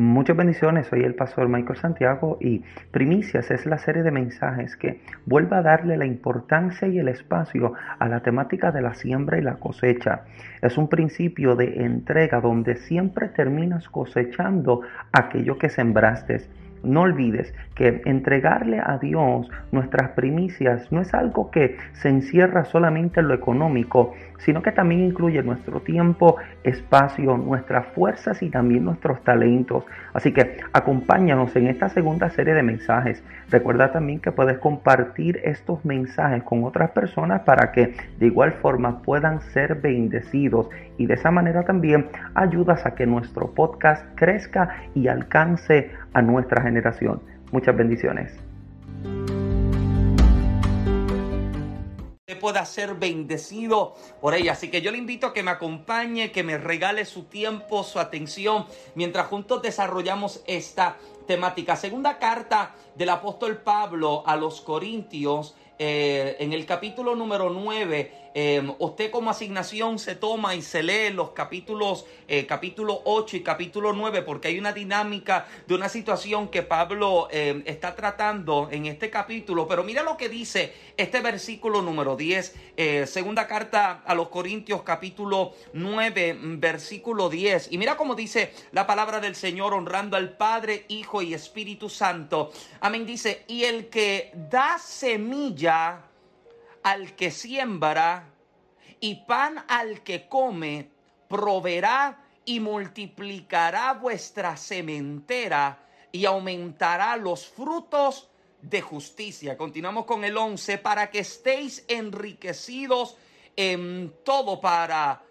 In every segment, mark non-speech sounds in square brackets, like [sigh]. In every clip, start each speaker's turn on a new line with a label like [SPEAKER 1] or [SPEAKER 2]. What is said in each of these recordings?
[SPEAKER 1] Muchas bendiciones, soy el pastor Michael Santiago y Primicias es la serie de mensajes que vuelve a darle la importancia y el espacio a la temática de la siembra y la cosecha. Es un principio de entrega donde siempre terminas cosechando aquello que sembraste. No olvides que entregarle a Dios nuestras primicias no es algo que se encierra solamente en lo económico, sino que también incluye nuestro tiempo, espacio, nuestras fuerzas y también nuestros talentos. Así que acompáñanos en esta segunda serie de mensajes. Recuerda también que puedes compartir estos mensajes con otras personas para que de igual forma puedan ser bendecidos y de esa manera también ayudas a que nuestro podcast crezca y alcance a nuestra generación. Muchas bendiciones.
[SPEAKER 2] pueda ser bendecido por ella. Así que yo le invito a que me acompañe, que me regale su tiempo, su atención, mientras juntos desarrollamos esta temática. Segunda carta del apóstol Pablo a los Corintios, eh, en el capítulo número 9 Em, usted como asignación se toma y se lee los capítulos, eh, capítulo 8 y capítulo 9, porque hay una dinámica de una situación que Pablo em, está tratando en este capítulo. Pero mira lo que dice este versículo número 10, eh, segunda carta a los Corintios, capítulo 9, versículo 10. Y mira cómo dice la palabra del Señor, honrando al Padre, Hijo y Espíritu Santo. Amén. Dice, y el que da semilla al que siembra y pan al que come, proveerá y multiplicará vuestra sementera y aumentará los frutos de justicia. Continuamos con el 11, para que estéis enriquecidos en todo para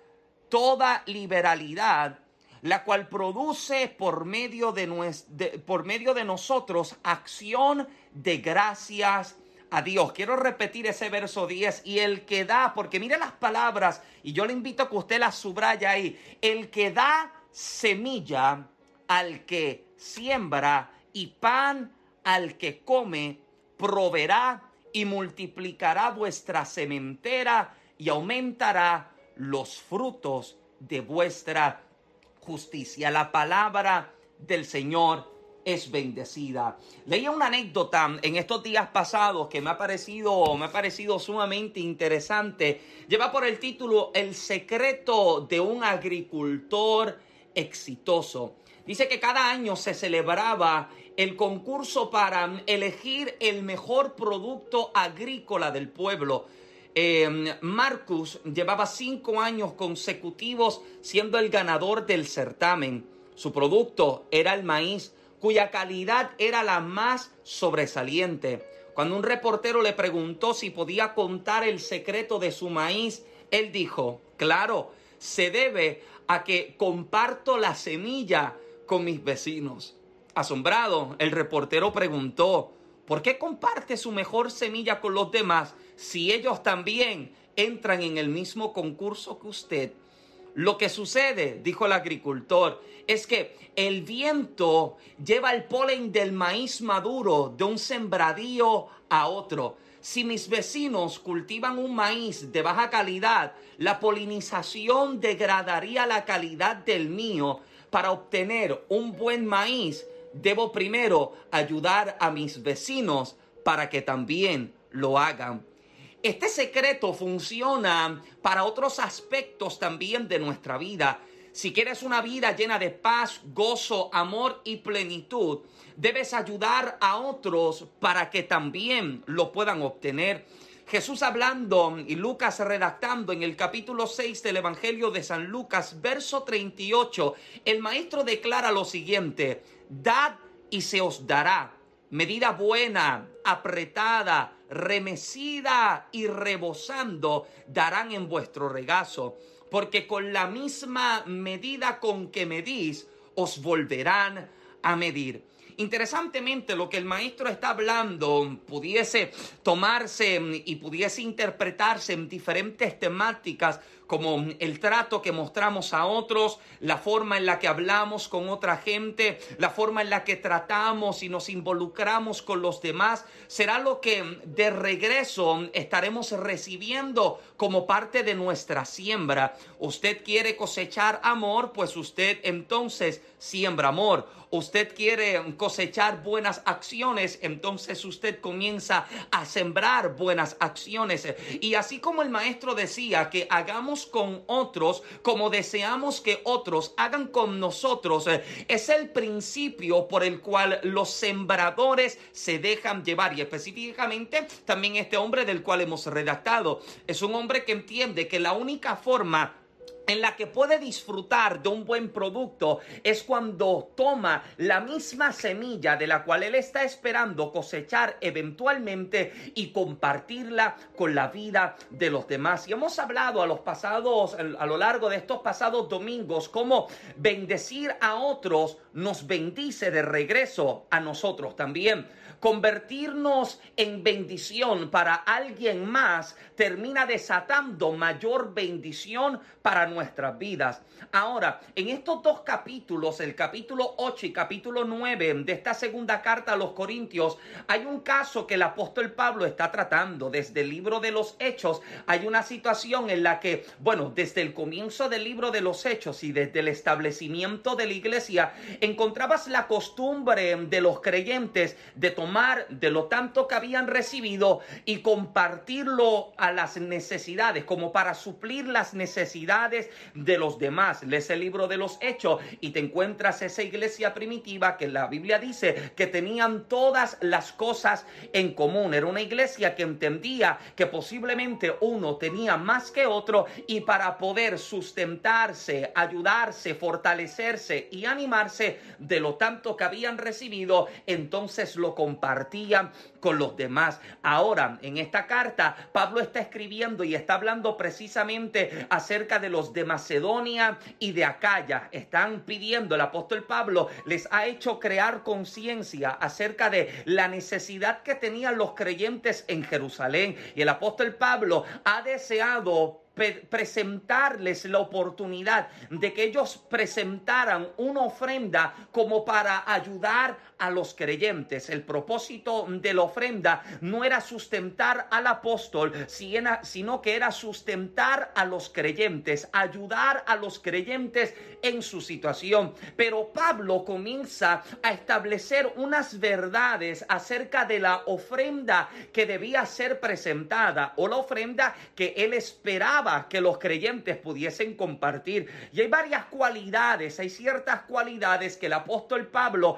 [SPEAKER 2] toda liberalidad, la cual produce por medio de, por medio de nosotros acción de gracias a Dios. Quiero repetir ese verso 10 y el que da, porque mire las palabras y yo le invito a que usted las subraya ahí. El que da semilla al que siembra y pan al que come, proveerá y multiplicará vuestra sementera y aumentará los frutos de vuestra justicia. La palabra del Señor es bendecida. Leía una anécdota en estos días pasados que me ha parecido, me ha parecido sumamente interesante. Lleva por el título El secreto de un agricultor exitoso. Dice que cada año se celebraba el concurso para elegir el mejor producto agrícola del pueblo. Eh, Marcus llevaba cinco años consecutivos siendo el ganador del certamen. Su producto era el maíz cuya calidad era la más sobresaliente. Cuando un reportero le preguntó si podía contar el secreto de su maíz, él dijo, claro, se debe a que comparto la semilla con mis vecinos. Asombrado, el reportero preguntó, ¿por qué comparte su mejor semilla con los demás si ellos también entran en el mismo concurso que usted? Lo que sucede, dijo el agricultor, es que el viento lleva el polen del maíz maduro de un sembradío a otro. Si mis vecinos cultivan un maíz de baja calidad, la polinización degradaría la calidad del mío. Para obtener un buen maíz, debo primero ayudar a mis vecinos para que también lo hagan. Este secreto funciona para otros aspectos también de nuestra vida. Si quieres una vida llena de paz, gozo, amor y plenitud, debes ayudar a otros para que también lo puedan obtener. Jesús hablando y Lucas redactando en el capítulo 6 del Evangelio de San Lucas, verso 38, el maestro declara lo siguiente, dad y se os dará medida buena, apretada, remecida y rebosando, darán en vuestro regazo, porque con la misma medida con que medís, os volverán a medir. Interesantemente, lo que el maestro está hablando pudiese tomarse y pudiese interpretarse en diferentes temáticas como el trato que mostramos a otros, la forma en la que hablamos con otra gente, la forma en la que tratamos y nos involucramos con los demás, será lo que de regreso estaremos recibiendo como parte de nuestra siembra. Usted quiere cosechar amor, pues usted entonces siembra amor. Usted quiere cosechar buenas acciones, entonces usted comienza a sembrar buenas acciones. Y así como el maestro decía que hagamos con otros como deseamos que otros hagan con nosotros. Es el principio por el cual los sembradores se dejan llevar. Y específicamente también este hombre del cual hemos redactado. Es un hombre que entiende que la única forma en la que puede disfrutar de un buen producto es cuando toma la misma semilla de la cual él está esperando cosechar eventualmente y compartirla con la vida de los demás. Y hemos hablado a los pasados, a lo largo de estos pasados domingos, cómo bendecir a otros nos bendice de regreso a nosotros también. Convertirnos en bendición para alguien más termina desatando mayor bendición para nosotros nuestras vidas. Ahora, en estos dos capítulos, el capítulo 8 y capítulo 9 de esta segunda carta a los Corintios, hay un caso que el apóstol Pablo está tratando. Desde el libro de los Hechos hay una situación en la que, bueno, desde el comienzo del libro de los Hechos y desde el establecimiento de la iglesia, encontrabas la costumbre de los creyentes de tomar de lo tanto que habían recibido y compartirlo a las necesidades, como para suplir las necesidades de los demás. Lees el libro de los Hechos y te encuentras esa iglesia primitiva que la Biblia dice que tenían todas las cosas en común. Era una iglesia que entendía que posiblemente uno tenía más que otro y para poder sustentarse, ayudarse, fortalecerse y animarse de lo tanto que habían recibido, entonces lo compartían con los demás. Ahora, en esta carta, Pablo está escribiendo y está hablando precisamente acerca de los de Macedonia y de Acaya. Están pidiendo, el apóstol Pablo les ha hecho crear conciencia acerca de la necesidad que tenían los creyentes en Jerusalén. Y el apóstol Pablo ha deseado presentarles la oportunidad de que ellos presentaran una ofrenda como para ayudar a los creyentes. El propósito de la ofrenda no era sustentar al apóstol, sino que era sustentar a los creyentes, ayudar a los creyentes en su situación. Pero Pablo comienza a establecer unas verdades acerca de la ofrenda que debía ser presentada o la ofrenda que él esperaba que los creyentes pudiesen compartir. Y hay varias cualidades, hay ciertas cualidades que el apóstol Pablo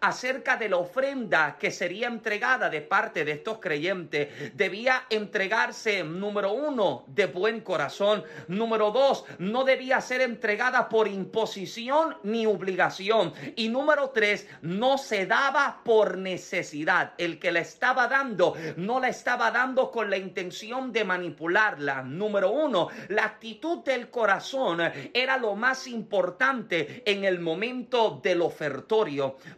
[SPEAKER 2] acerca de la ofrenda que sería entregada de parte de estos creyentes. Debía entregarse, número uno, de buen corazón. Número dos, no debía ser entregada por imposición ni obligación. Y número tres, no se daba por necesidad. El que la estaba dando, no la estaba dando con la intención de manipular la Número uno, la actitud del corazón era lo más importante en el momento del ofertorio,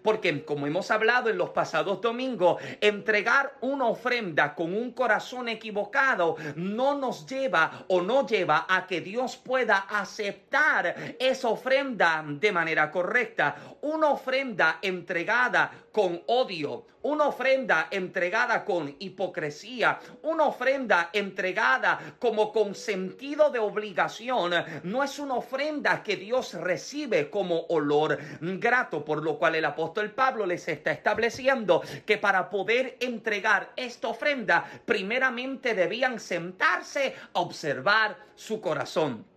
[SPEAKER 2] porque como hemos hablado en los pasados domingos, entregar una ofrenda con un corazón equivocado no nos lleva o no lleva a que Dios pueda aceptar esa ofrenda de manera correcta. Una ofrenda entregada con odio, una ofrenda entregada con hipocresía, una ofrenda entregada como con sentido de obligación, no es una ofrenda que Dios recibe como olor grato, por lo cual el apóstol Pablo les está estableciendo que para poder entregar esta ofrenda, primeramente debían sentarse a observar su corazón.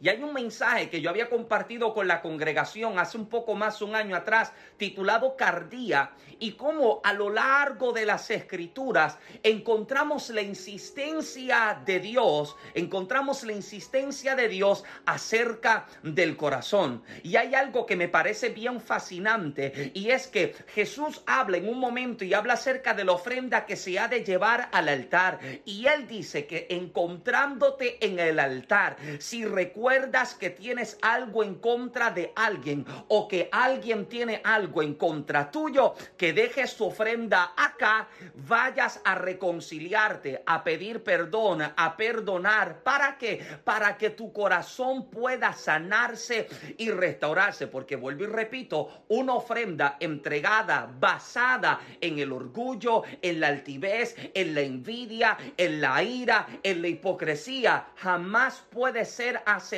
[SPEAKER 2] Y hay un mensaje que yo había compartido con la congregación hace un poco más un año atrás, titulado Cardía, y cómo a lo largo de las escrituras encontramos la insistencia de Dios, encontramos la insistencia de Dios acerca del corazón. Y hay algo que me parece bien fascinante, y es que Jesús habla en un momento y habla acerca de la ofrenda que se ha de llevar al altar. Y él dice que encontrándote en el altar, si recuerdas, recuerdas que tienes algo en contra de alguien o que alguien tiene algo en contra tuyo, que dejes tu ofrenda acá, vayas a reconciliarte, a pedir perdón, a perdonar. ¿Para qué? Para que tu corazón pueda sanarse y restaurarse. Porque vuelvo y repito, una ofrenda entregada basada en el orgullo, en la altivez, en la envidia, en la ira, en la hipocresía, jamás puede ser aceptada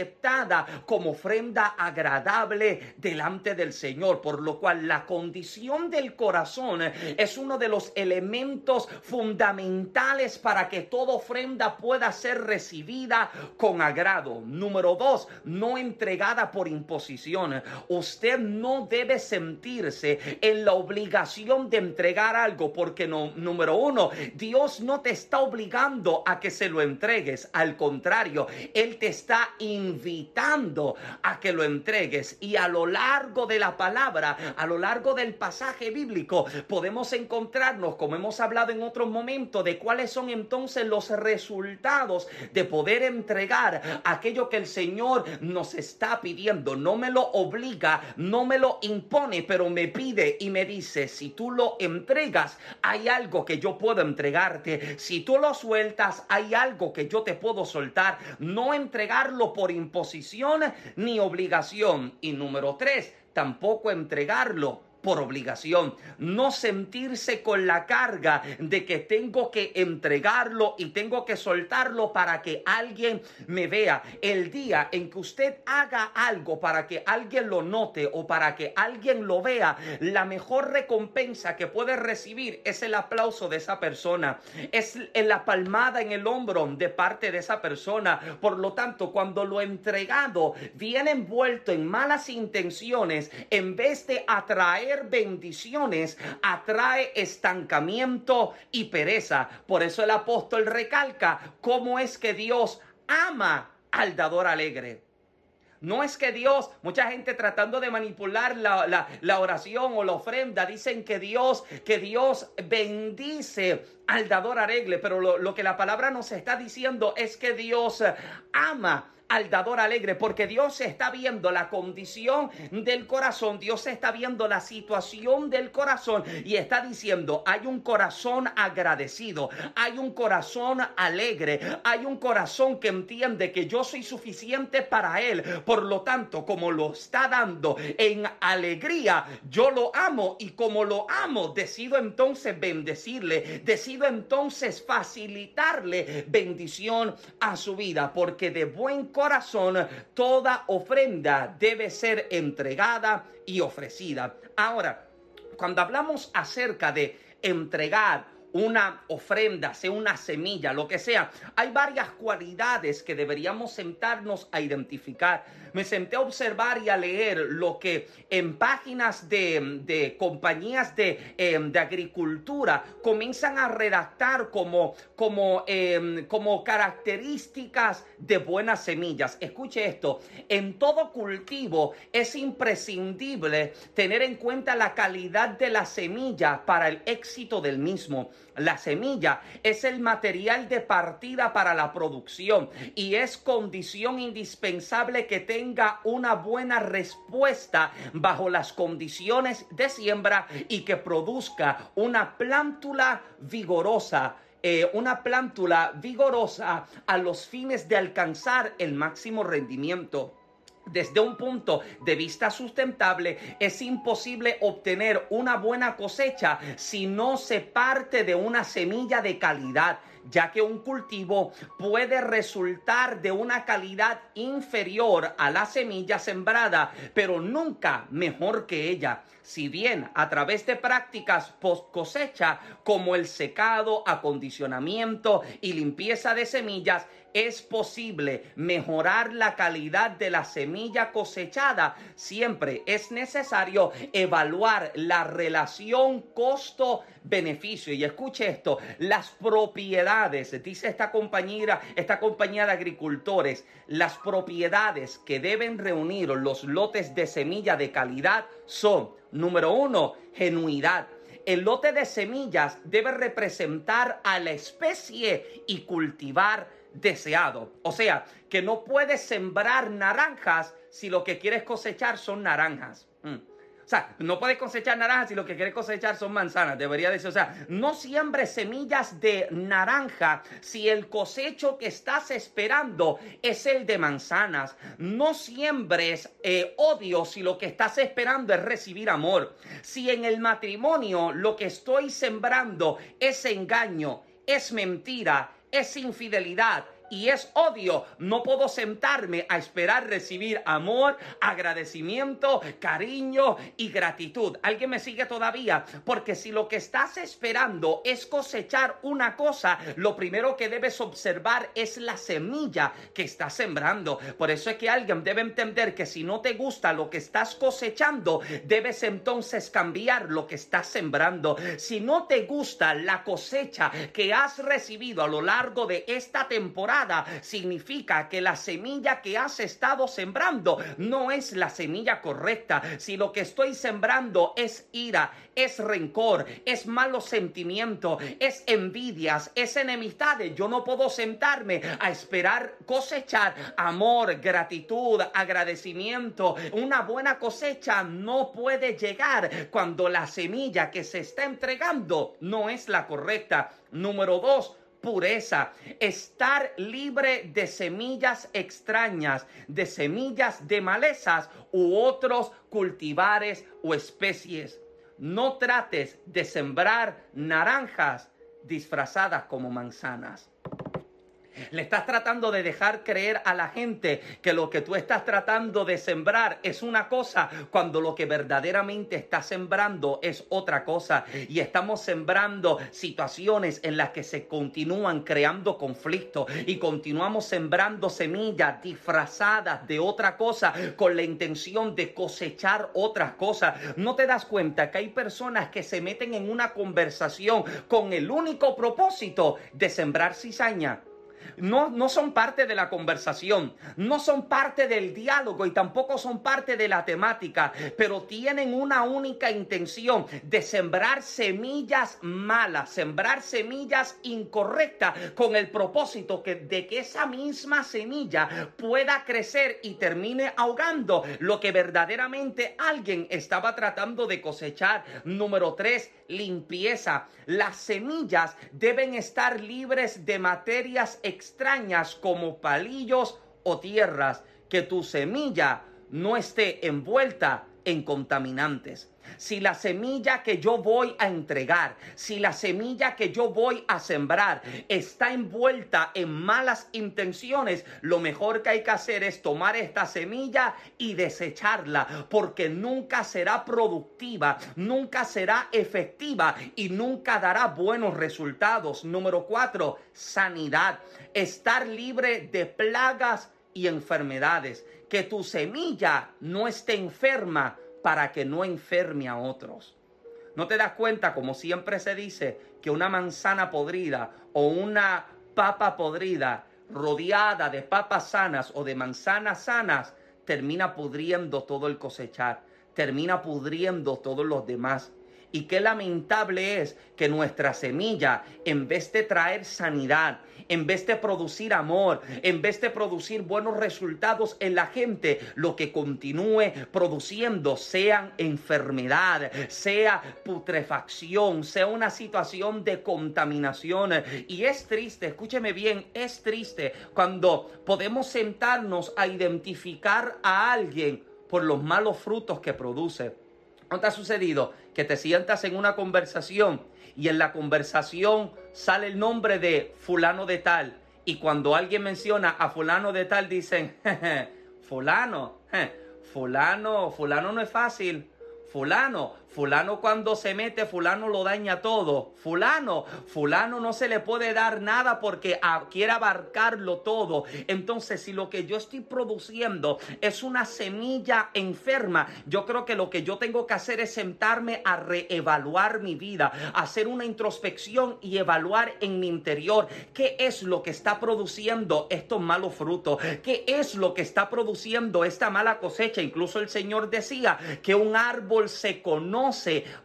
[SPEAKER 2] como ofrenda agradable delante del Señor. Por lo cual la condición del corazón es uno de los elementos fundamentales para que toda ofrenda pueda ser recibida con agrado. Número dos, no entregada por imposición. Usted no debe sentirse en la obligación de entregar algo porque no, número uno, Dios no te está obligando a que se lo entregues. Al contrario, Él te está invitando a que lo entregues. Y a lo largo de la palabra, a lo largo del pasaje bíblico, podemos encontrarnos, como hemos hablado en otros momentos, de cuáles son entonces los resultados de poder entregar aquello que el Señor nos está pidiendo. No me lo obliga, no me lo impone, pero me pide y me dice, si tú lo entregas, hay algo que yo puedo entregarte. Si tú lo sueltas, hay algo que yo te puedo soltar. No entregarlo por imposición ni obligación. Y número tres, tampoco entregarlo por obligación, no sentirse con la carga de que tengo que entregarlo y tengo que soltarlo para que alguien me vea. El día en que usted haga algo para que alguien lo note o para que alguien lo vea, la mejor recompensa que puede recibir es el aplauso de esa persona, es la palmada en el hombro de parte de esa persona. Por lo tanto, cuando lo entregado viene envuelto en malas intenciones, en vez de atraer bendiciones atrae estancamiento y pereza. Por eso el apóstol recalca cómo es que Dios ama al dador alegre. No es que Dios, mucha gente tratando de manipular la, oración o la ofrenda, dicen que Dios, que Dios bendice al dador alegre, pero lo, lo que la palabra nos está diciendo es que Dios ama al dador alegre, porque Dios está viendo la condición del corazón, Dios está viendo la situación del corazón y está diciendo, hay un corazón agradecido, hay un corazón alegre, hay un corazón que entiende que yo soy suficiente para Él, por lo tanto, como lo está dando en alegría, yo lo amo y como lo amo, decido entonces bendecirle, decido entonces facilitarle bendición a su vida, porque de buen corazón, toda ofrenda debe ser entregada y ofrecida. Ahora, cuando hablamos acerca de entregar una ofrenda, sea una semilla, lo que sea. Hay varias cualidades que deberíamos sentarnos a identificar. Me senté a observar y a leer lo que en páginas de, compañías de, em, de, agricultura comienzan a redactar como, como, em, como características de buenas semillas. Escuche esto, en todo cultivo es imprescindible tener en cuenta la calidad de la semilla para el éxito del mismo. La semilla es el material de partida para la producción y es condición indispensable que tenga una buena respuesta bajo las condiciones de siembra y que produzca una plántula vigorosa. Eh, una plántula vigorosa a los fines de alcanzar el máximo rendimiento. Desde un punto de vista sustentable, es imposible obtener una buena cosecha si no se parte de una semilla de calidad, ya que un cultivo puede resultar de una calidad inferior a la semilla sembrada, pero nunca mejor que ella. Si bien a través de prácticas post cosecha como el secado, acondicionamiento y limpieza de semillas, es posible mejorar la calidad de la semilla cosechada, siempre es necesario evaluar la relación costo-beneficio. Y escuche esto, las propiedades, dice esta compañera, esta compañía de agricultores, las propiedades que deben reunir los lotes de semilla de calidad son, número uno, genuidad. El lote de semillas debe representar a la especie y cultivar deseado. O sea, que no puedes sembrar naranjas si lo que quieres cosechar son naranjas. Mm. O sea, no puedes cosechar naranjas si lo que quieres cosechar son manzanas. Debería decir, o sea, no siembres semillas de naranja si el cosecho que estás esperando es el de manzanas. No siembres eh, odio si lo que estás esperando es recibir amor. Si en el matrimonio lo que estoy sembrando es engaño, es mentira, es infidelidad, y es odio, no puedo sentarme a esperar recibir amor, agradecimiento, cariño y gratitud. ¿Alguien me sigue todavía? Porque si lo que estás esperando es cosechar una cosa, lo primero que debes observar es la semilla que estás sembrando. Por eso es que alguien debe entender que si no te gusta lo que estás cosechando, debes entonces cambiar lo que estás sembrando. Si no te gusta la cosecha que has recibido a lo largo de esta temporada, significa que la semilla que has estado sembrando no es la semilla correcta. Si lo que estoy sembrando es ira, es rencor, es malos sentimientos, es envidias, es enemistades, yo no puedo sentarme a esperar cosechar amor, gratitud, agradecimiento. Una buena cosecha no puede llegar cuando la semilla que se está entregando no es la correcta. Número dos, pureza, estar libre de semillas extrañas, de semillas de malezas u otros cultivares o especies. No trates de sembrar naranjas disfrazadas como manzanas. Le estás tratando de dejar creer a la gente que lo que tú estás tratando de sembrar es una cosa cuando lo que verdaderamente estás sembrando es otra cosa. Y estamos sembrando situaciones en las que se continúan creando conflictos y continuamos sembrando semillas disfrazadas de otra cosa con la intención de cosechar otras cosas. ¿No te das cuenta que hay personas que se meten en una conversación con el único propósito de sembrar cizaña? No, no son parte de la conversación, no son parte del diálogo y tampoco son parte de la temática, pero tienen una única intención de sembrar semillas malas, sembrar semillas incorrectas con el propósito que, de que esa misma semilla pueda crecer y termine ahogando lo que verdaderamente alguien estaba tratando de cosechar. Número tres, limpieza. Las semillas deben estar libres de materias extrañas como palillos o tierras, que tu semilla no esté envuelta en contaminantes. Si la semilla que yo voy a entregar, si la semilla que yo voy a sembrar está envuelta en malas intenciones, lo mejor que hay que hacer es tomar esta semilla y desecharla, porque nunca será productiva, nunca será efectiva y nunca dará buenos resultados. Número cuatro, sanidad. Estar libre de plagas y enfermedades. Que tu semilla no esté enferma para que no enferme a otros. ¿No te das cuenta, como siempre se dice, que una manzana podrida o una papa podrida rodeada de papas sanas o de manzanas sanas termina pudriendo todo el cosechar, termina pudriendo todos los demás? Y qué lamentable es que nuestra semilla, en vez de traer sanidad, en vez de producir amor, en vez de producir buenos resultados en la gente, lo que continúe produciendo sean enfermedad, sea putrefacción, sea una situación de contaminación. Y es triste, escúcheme bien, es triste cuando podemos sentarnos a identificar a alguien por los malos frutos que produce ¿No te ha sucedido que te sientas en una conversación y en la conversación sale el nombre de fulano de tal. Y cuando alguien menciona a fulano de tal dicen, [laughs] fulano, fulano, fulano no es fácil, fulano, fulano cuando se mete, fulano lo daña todo, fulano, fulano no se le puede dar nada porque quiere abarcarlo todo. Entonces, si lo que yo estoy produciendo es una semilla enferma, yo creo que lo que yo tengo que hacer es sentarme a reevaluar mi vida, hacer una introspección y evaluar en mi interior qué es lo que está produciendo estos malos frutos, qué es lo que está produciendo esta mala cosecha. Incluso el Señor decía que un árbol se conoce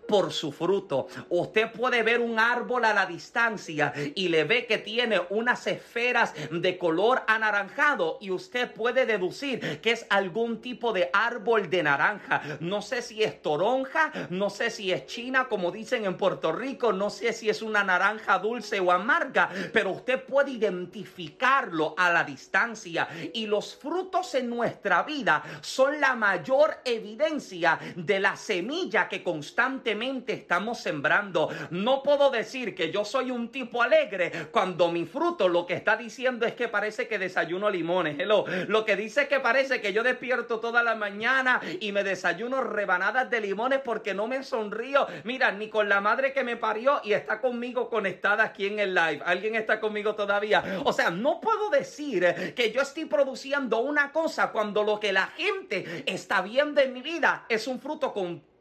[SPEAKER 2] por su fruto. Usted puede ver un árbol a la distancia y le ve que tiene unas esferas de color anaranjado y usted puede deducir que es algún tipo de árbol de naranja. No sé si es toronja, no sé si es china, como dicen en Puerto Rico, no sé si es una naranja dulce o amarga, pero usted puede identificarlo a la distancia y los frutos en nuestra vida son la mayor evidencia de la semilla que constantemente estamos sembrando. No puedo decir que yo soy un tipo alegre cuando mi fruto lo que está diciendo es que parece que desayuno limones. Hello. Lo que dice es que parece que yo despierto toda la mañana y me desayuno rebanadas de limones porque no me sonrío. Mira, ni con la madre que me parió y está conmigo conectada aquí en el live. ¿Alguien está conmigo todavía? O sea, no puedo decir que yo estoy produciendo una cosa cuando lo que la gente está viendo en mi vida es un fruto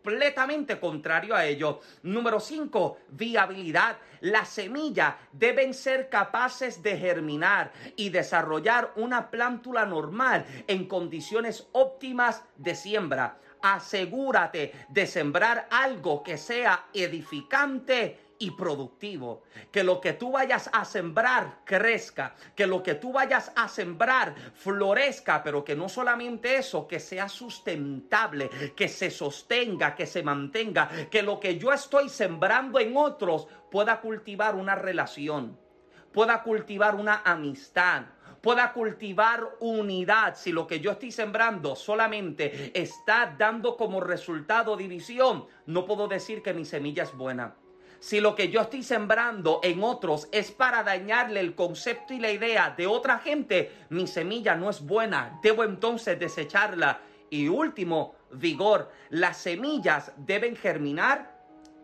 [SPEAKER 2] completamente contrario a ello. Número 5, viabilidad. Las semillas deben ser capaces de germinar y desarrollar una plántula normal en condiciones óptimas de siembra. Asegúrate de sembrar algo que sea edificante y productivo. Que lo que tú vayas a sembrar crezca, que lo que tú vayas a sembrar florezca, pero que no solamente eso, que sea sustentable, que se sostenga, que se mantenga, que lo que yo estoy sembrando en otros pueda cultivar una relación, pueda cultivar una amistad, pueda cultivar unidad. Si lo que yo estoy sembrando solamente está dando como resultado división, no puedo decir que mi semilla es buena. Si lo que yo estoy sembrando en otros es para dañarle el concepto y la idea de otra gente, mi semilla no es buena. Debo entonces desecharla. Y último, vigor. Las semillas deben germinar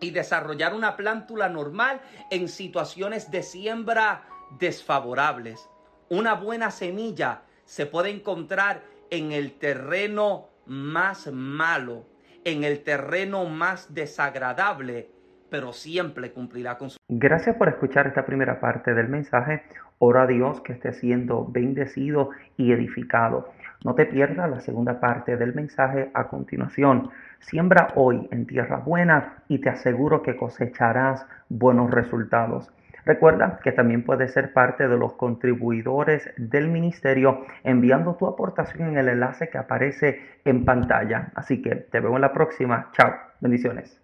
[SPEAKER 2] y desarrollar una plántula normal en situaciones de siembra desfavorables. Una buena semilla se puede encontrar en el terreno más malo, en el terreno más desagradable pero siempre cumplirá con su...
[SPEAKER 1] Gracias por escuchar esta primera parte del mensaje. Ora a Dios que esté siendo bendecido y edificado. No te pierdas la segunda parte del mensaje a continuación. Siembra hoy en tierra buena y te aseguro que cosecharás buenos resultados. Recuerda que también puedes ser parte de los contribuidores del ministerio enviando tu aportación en el enlace que aparece en pantalla. Así que te veo en la próxima. Chao. Bendiciones.